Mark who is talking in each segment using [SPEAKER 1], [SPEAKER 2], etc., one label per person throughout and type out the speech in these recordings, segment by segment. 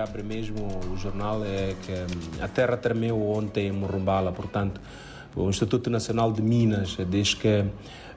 [SPEAKER 1] abre mesmo o jornal é que hum, a terra tremeu ontem em Morumbala, portanto, o Instituto Nacional de Minas diz que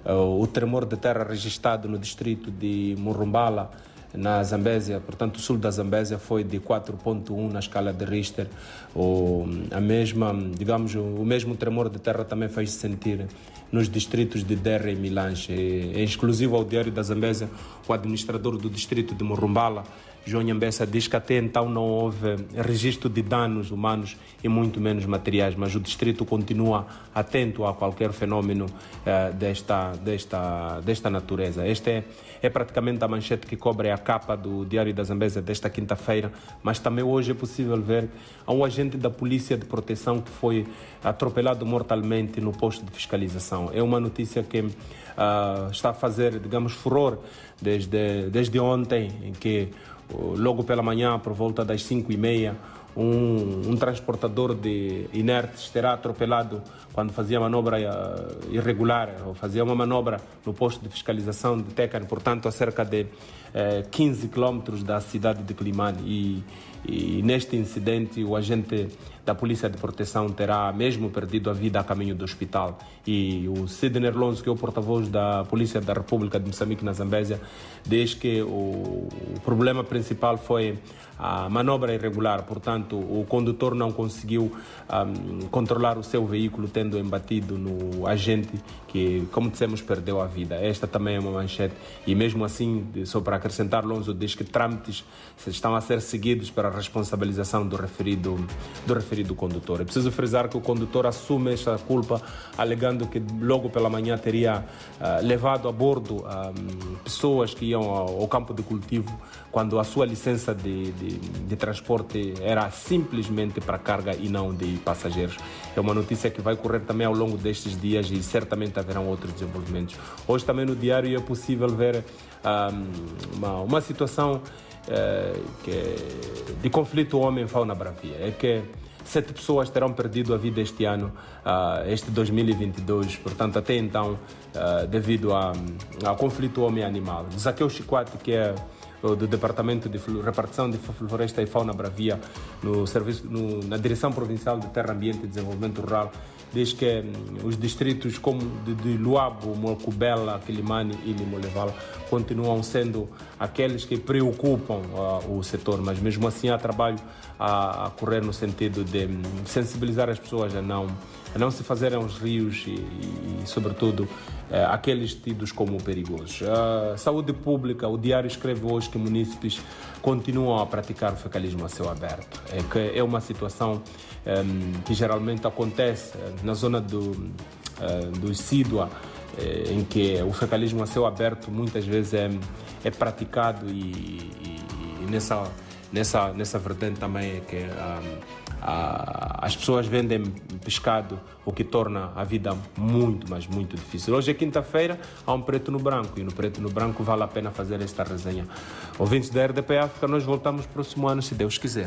[SPEAKER 1] uh, o tremor de terra registrado no distrito de Morumbala na Zambésia, portanto, o sul da Zambésia foi de 4.1 na escala de Richter. O, a mesma, digamos, o mesmo tremor de terra também fez -se sentir nos distritos de Derra e Milanche. É exclusivo ao Diário da Zambésia, o administrador do distrito de Morumbala, João Nhambessa diz que até então não houve registro de danos humanos e muito menos materiais, mas o distrito continua atento a qualquer fenômeno uh, desta, desta, desta natureza. Esta é, é praticamente a manchete que cobre a capa do Diário da Zambésia desta quinta-feira, mas também hoje é possível ver um agente da Polícia de Proteção que foi atropelado mortalmente no posto de fiscalização. É uma notícia que uh, está a fazer, digamos, furor desde, desde ontem, em que logo pela manhã, por volta das 5 e meia, um, um, transportador de inertes terá atropelado quando fazia manobra uh, irregular, ou fazia uma manobra no posto de fiscalização de Tecan, portanto, a cerca de uh, eh, 15 quilómetros da cidade de Climane. E, e neste incidente, o agente da Polícia de Proteção terá mesmo perdido a vida a caminho do hospital. E o Sidney Lonzo, que é o porta-voz da Polícia da República de Moçambique na Zambésia, diz que o, o problema principal foi a manobra irregular, portanto, o condutor não conseguiu um, controlar o seu veículo, tendo embatido no agente que, como dissemos, perdeu a vida. Esta também é uma manchete, e mesmo assim, só para acrescentar, Lonzo diz que trâmites estão a ser seguidos para a responsabilização do referido, do referido condutor. É preciso frisar que o condutor assume esta culpa, alegando que logo pela manhã teria uh, levado a bordo um, pessoas que iam ao, ao campo de cultivo, quando a sua licença de, de de, transporte era simplesmente para carga e não de passageiros. É uma notícia que vai correr também ao longo destes dias e certamente haverão outros desenvolvimentos. Hoje também no diário é possível ver um, uma, uma situação uh, que, de conflito homem-fauna bravia. É que sete pessoas terão perdido a vida este ano, uh, este 2022, portanto, até então, uh, devido a, ao conflito homem-animal. Zaqueu Chicote, que é do Departamento de Repartição de Floresta e Fauna Bravia no serviço, no, na Direção Provincial de Terra Ambiente e Desenvolvimento Rural. Diz que hum, os distritos como de, de Luabo, Molcubela, Quilimane e Limoleval continuam sendo aqueles que preocupam uh, o setor, mas mesmo assim há trabalho a, a correr no sentido de um, sensibilizar as pessoas a não, a não se fazerem aos rios e, e, e sobretudo, uh, aqueles tidos como perigosos. Uh, saúde pública, o Diário escreve hoje que munícipes continuam a praticar o fecalismo a céu aberto. É que é uma situação um, que geralmente acontece na zona do, uh, do Sidua, uh, em que o fecalismo a céu aberto muitas vezes é, é praticado e, e, nessa, nessa, nessa vertente também é que um, as pessoas vendem pescado, o que torna a vida muito, mas muito difícil. Hoje é quinta-feira, há um preto no branco e no preto no branco vale a pena fazer esta resenha. Ouvintes da RDP África, nós voltamos próximo ano, se Deus quiser.